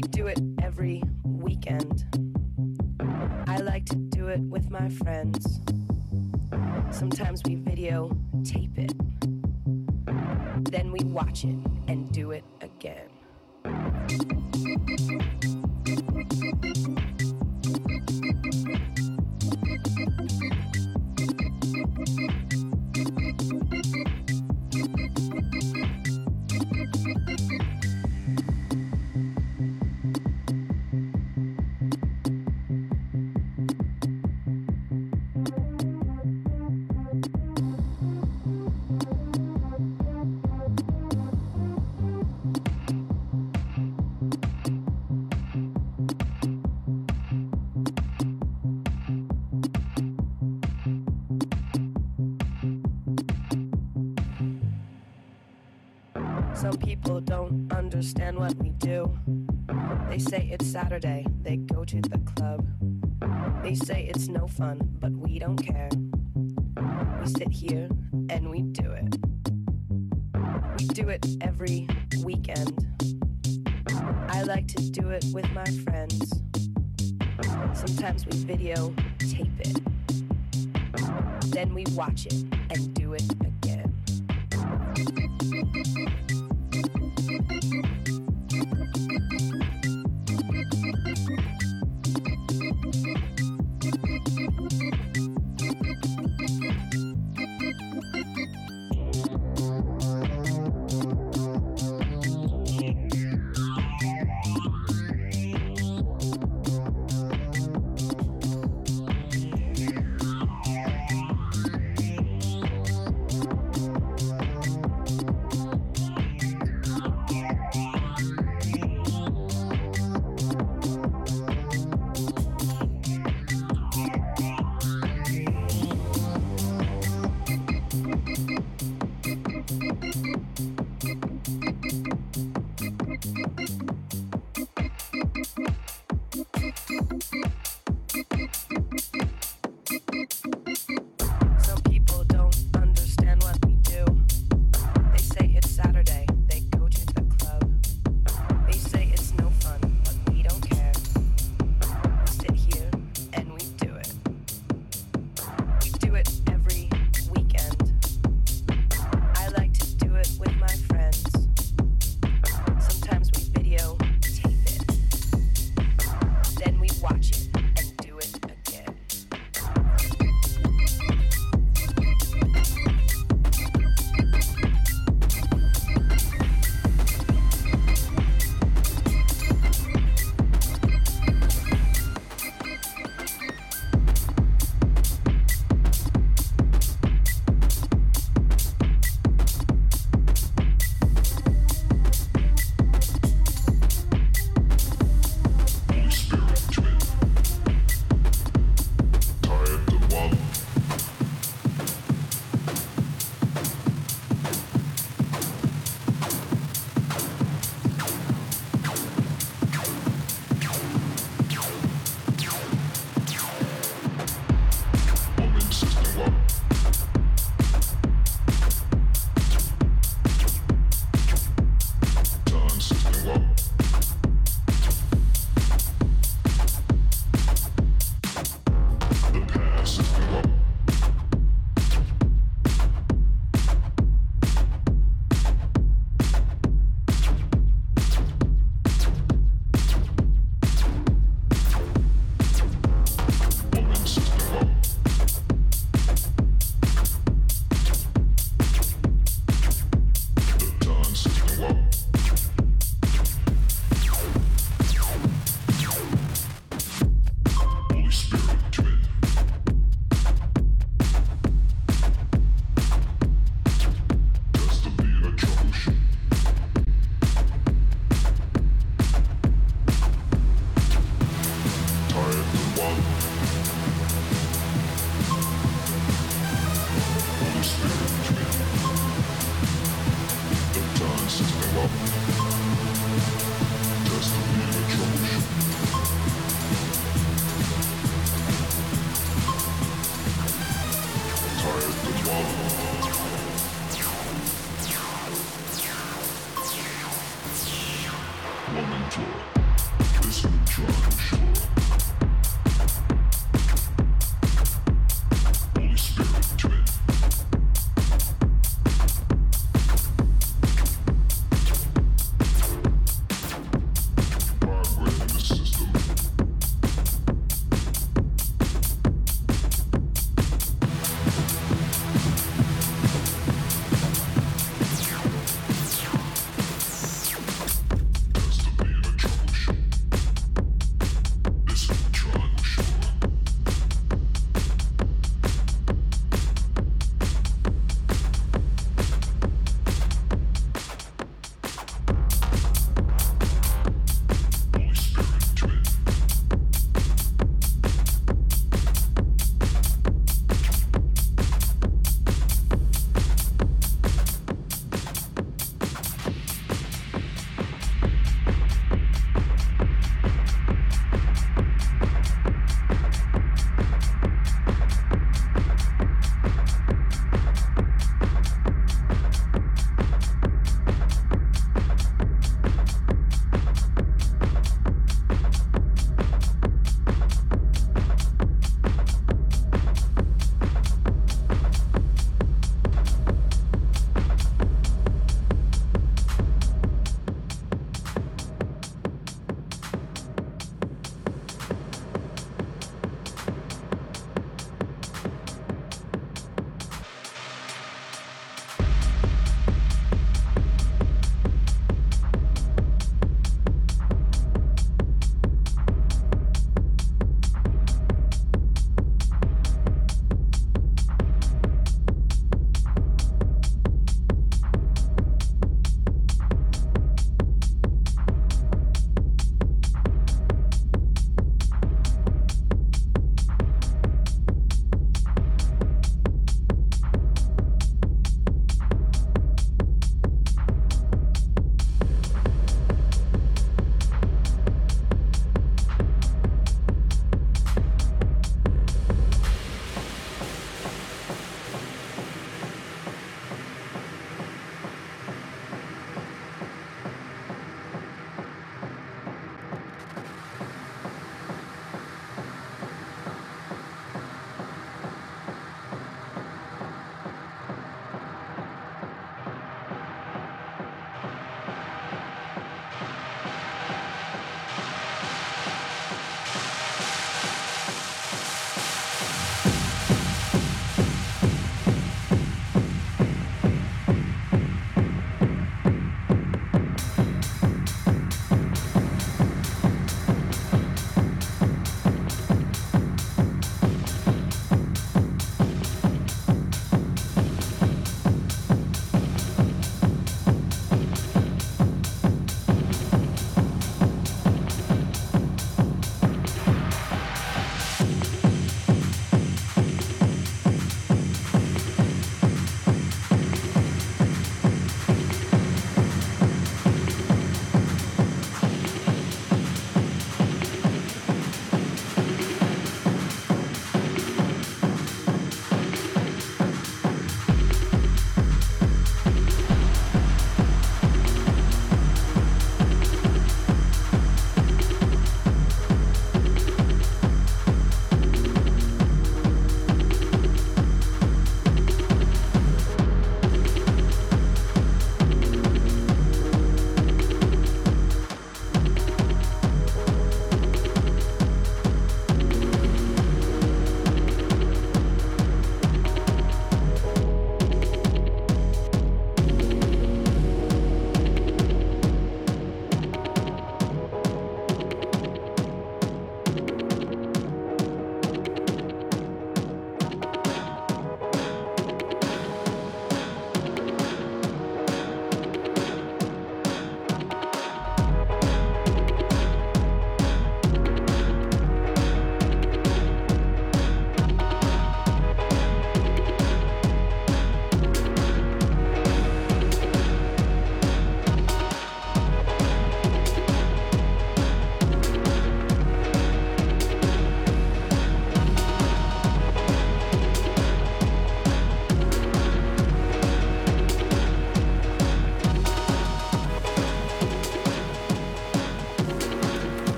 We do it every weekend. I like to do it with my friends. Sometimes we video tape it. Then we watch it and do it again. Saturday, they go to the club. They say it's no fun, but we don't care. We sit here and we do it. We do it every weekend. I like to do it with my friends. Sometimes we video tape it. Then we watch it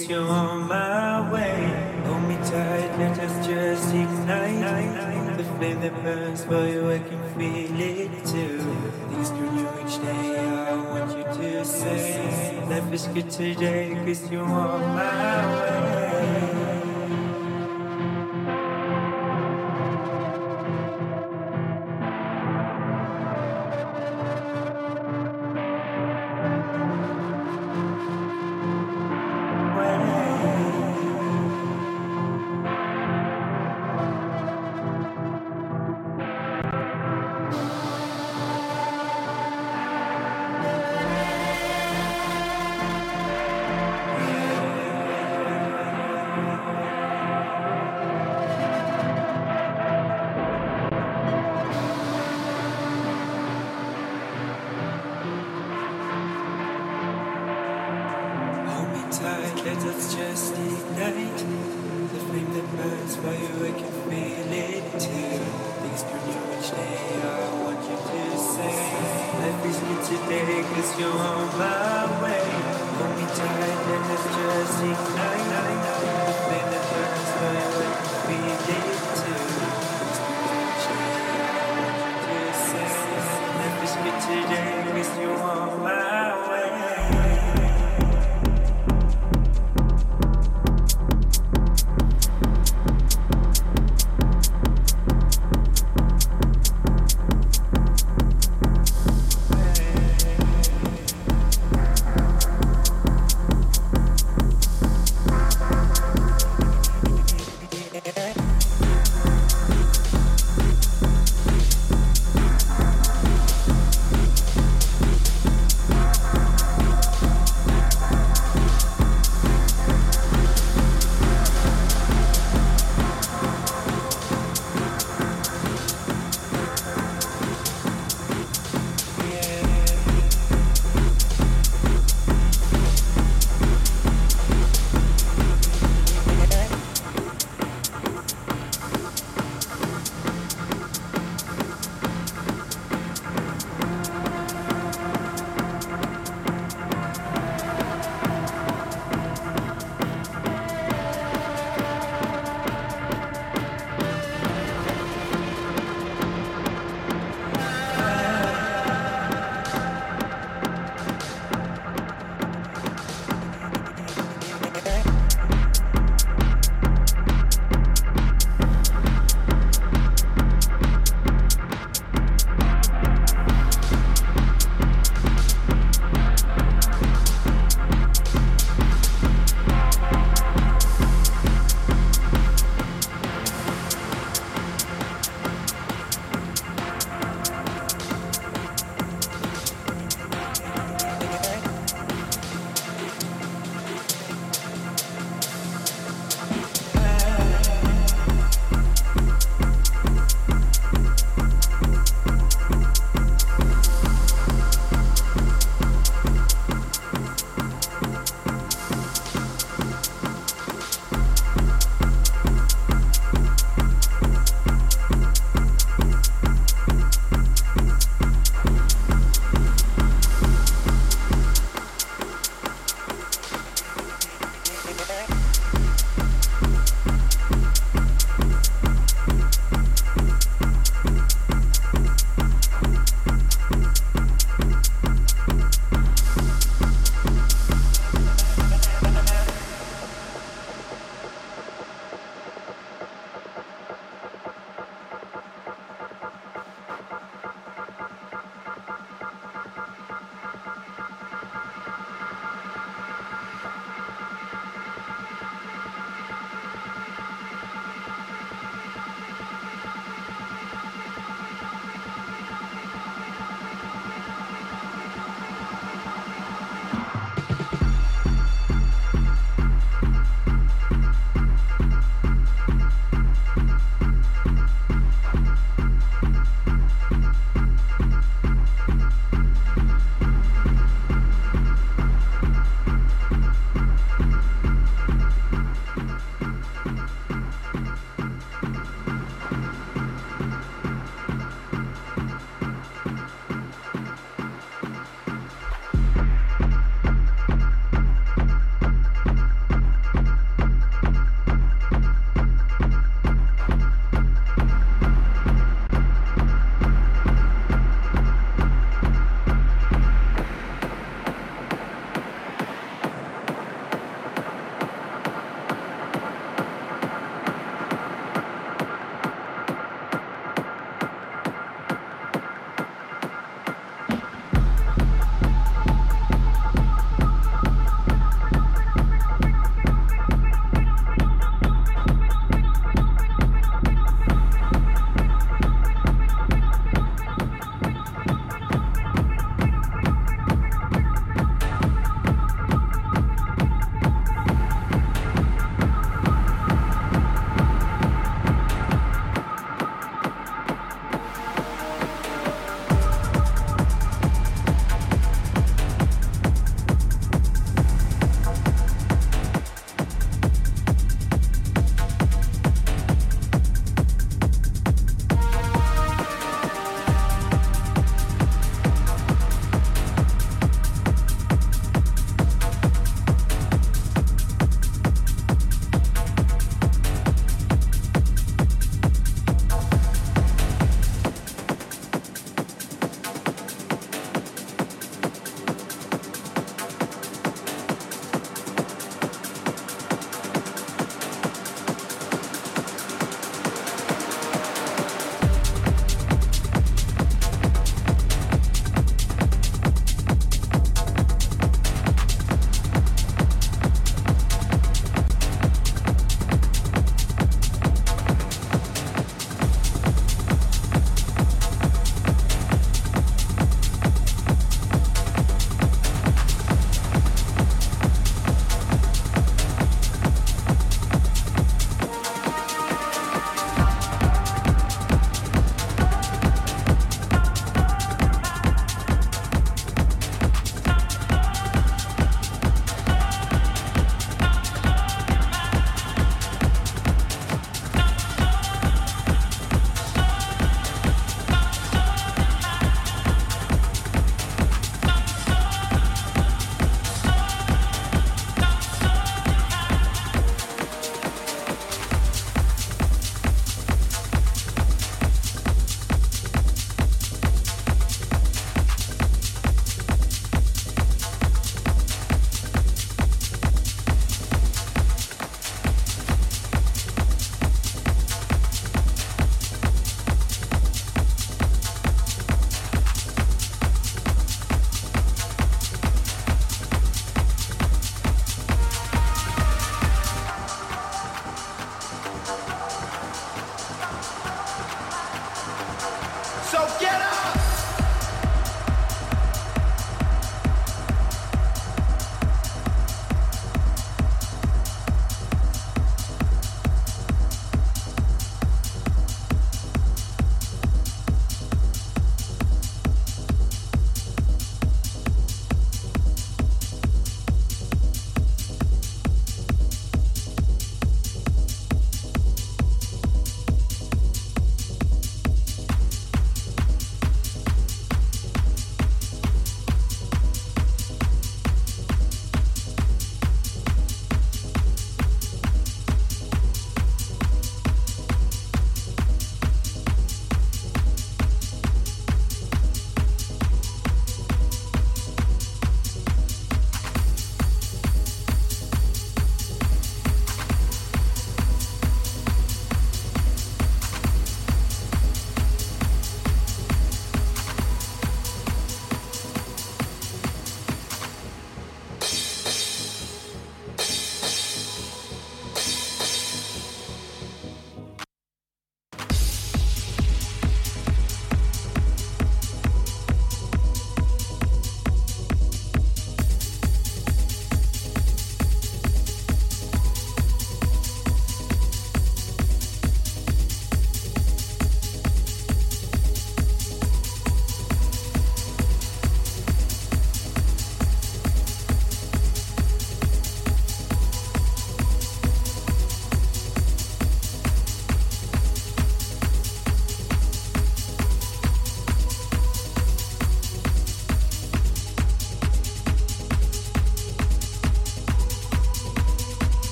cause you're on my way. Hold me tight, let us just ignite. The flame that burns for you, I can feel it too. Things grow new each day, I want you to say. Life is good today cause you're on my way.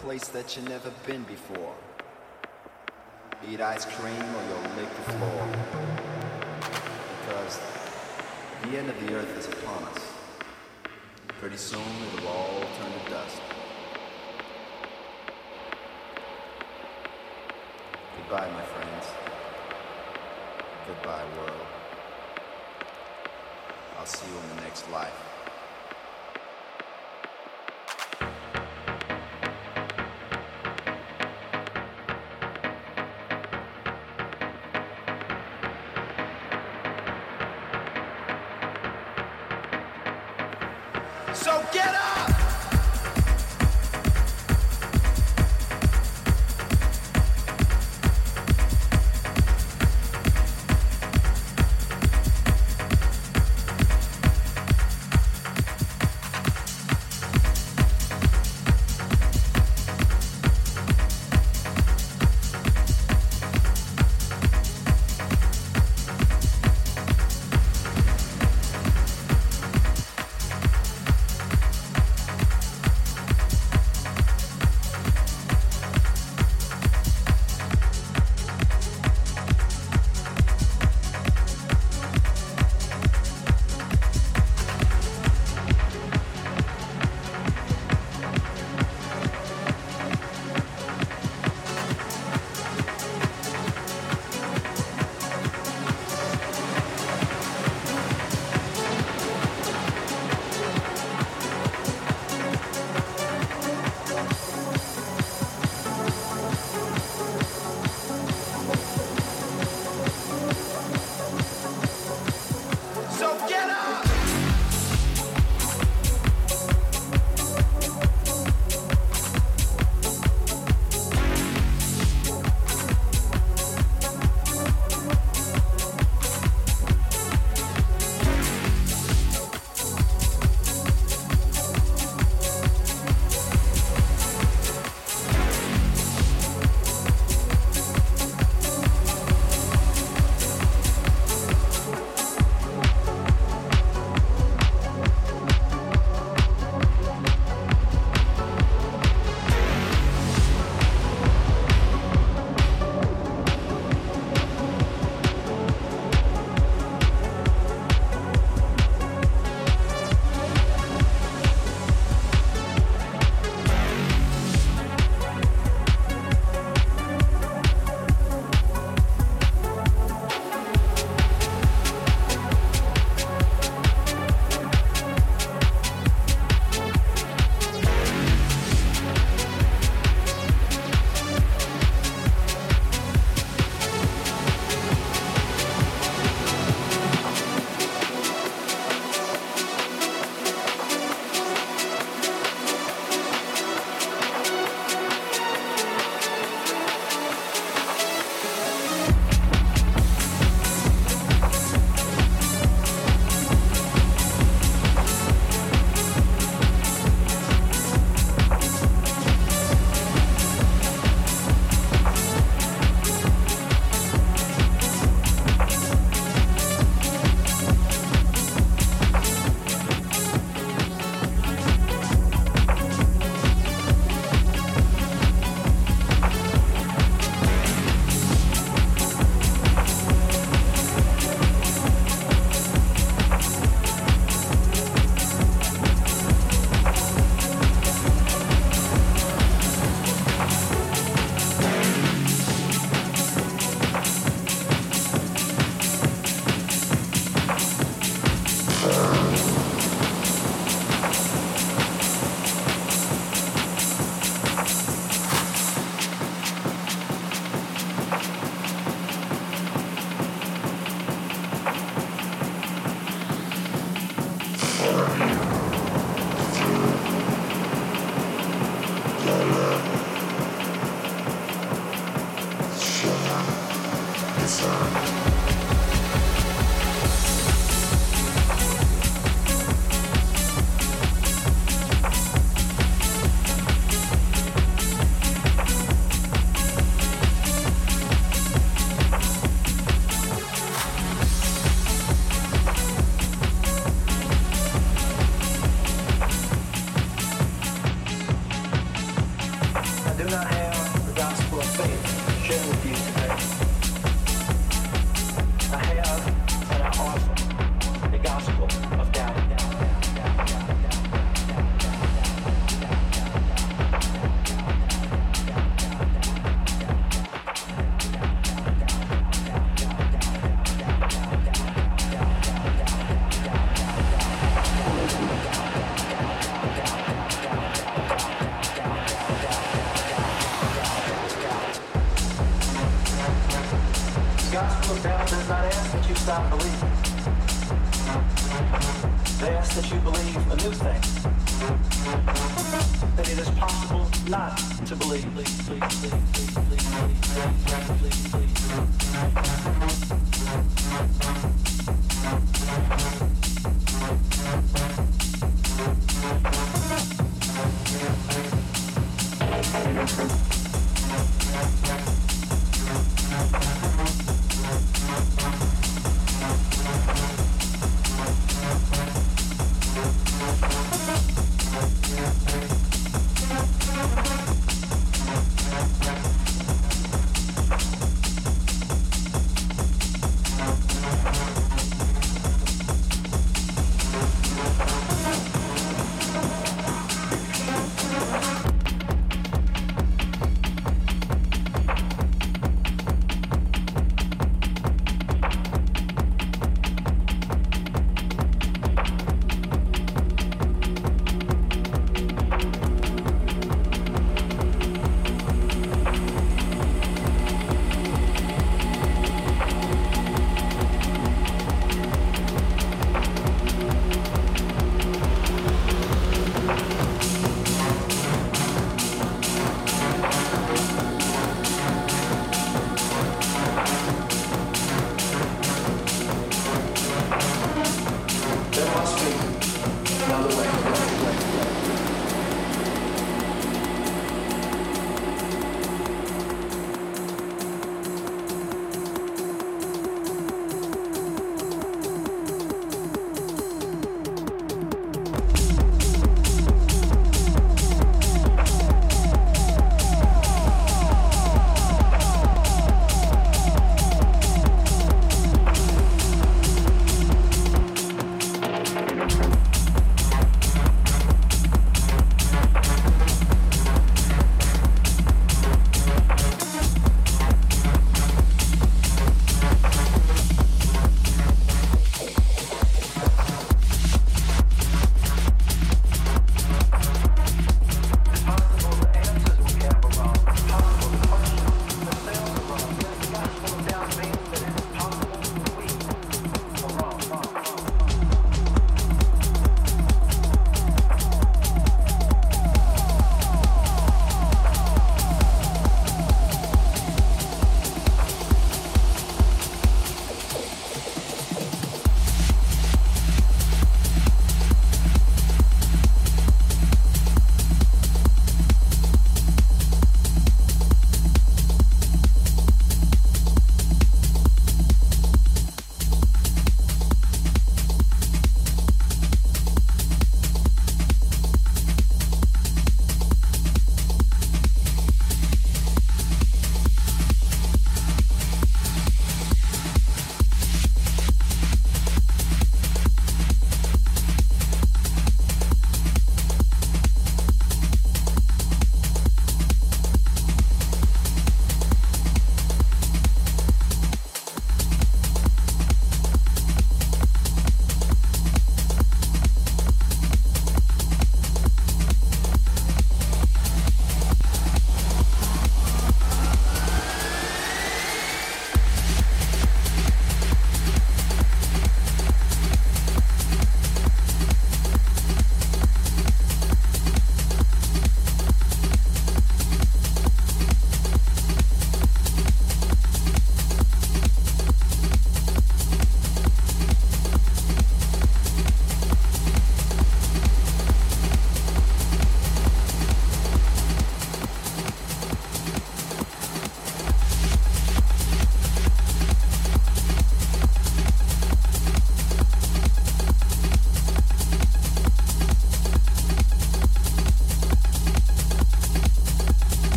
Place that you've never been before. Eat ice cream or you'll lick the floor. Because the end of the earth is upon us. Pretty soon it'll all turn to dust. Goodbye, my friends. Goodbye, world. I'll see you in the next life.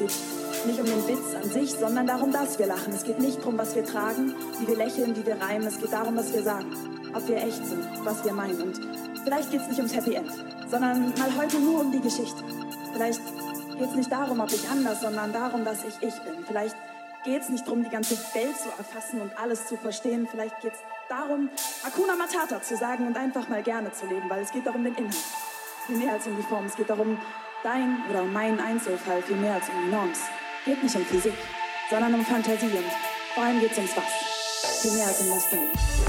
Es geht nicht um den Witz an sich, sondern darum, dass wir lachen. Es geht nicht darum, was wir tragen, wie wir lächeln, wie wir reimen. Es geht darum, was wir sagen, ob wir echt sind, was wir meinen. Und vielleicht geht es nicht ums Happy End, sondern mal heute nur um die Geschichte. Vielleicht geht es nicht darum, ob ich anders, sondern darum, dass ich ich bin. Vielleicht geht es nicht darum, die ganze Welt zu erfassen und alles zu verstehen. Vielleicht geht es darum, Akuna Matata zu sagen und einfach mal gerne zu leben, weil es geht darum den Inhalt. Viel mehr als um die Form. Es geht darum, dein oder mein Einzelfall viel mehr als um die Norms geht nicht um Physik, sondern um Fantasie und vor allem geht es ums Was. Viel mehr als um das Ding.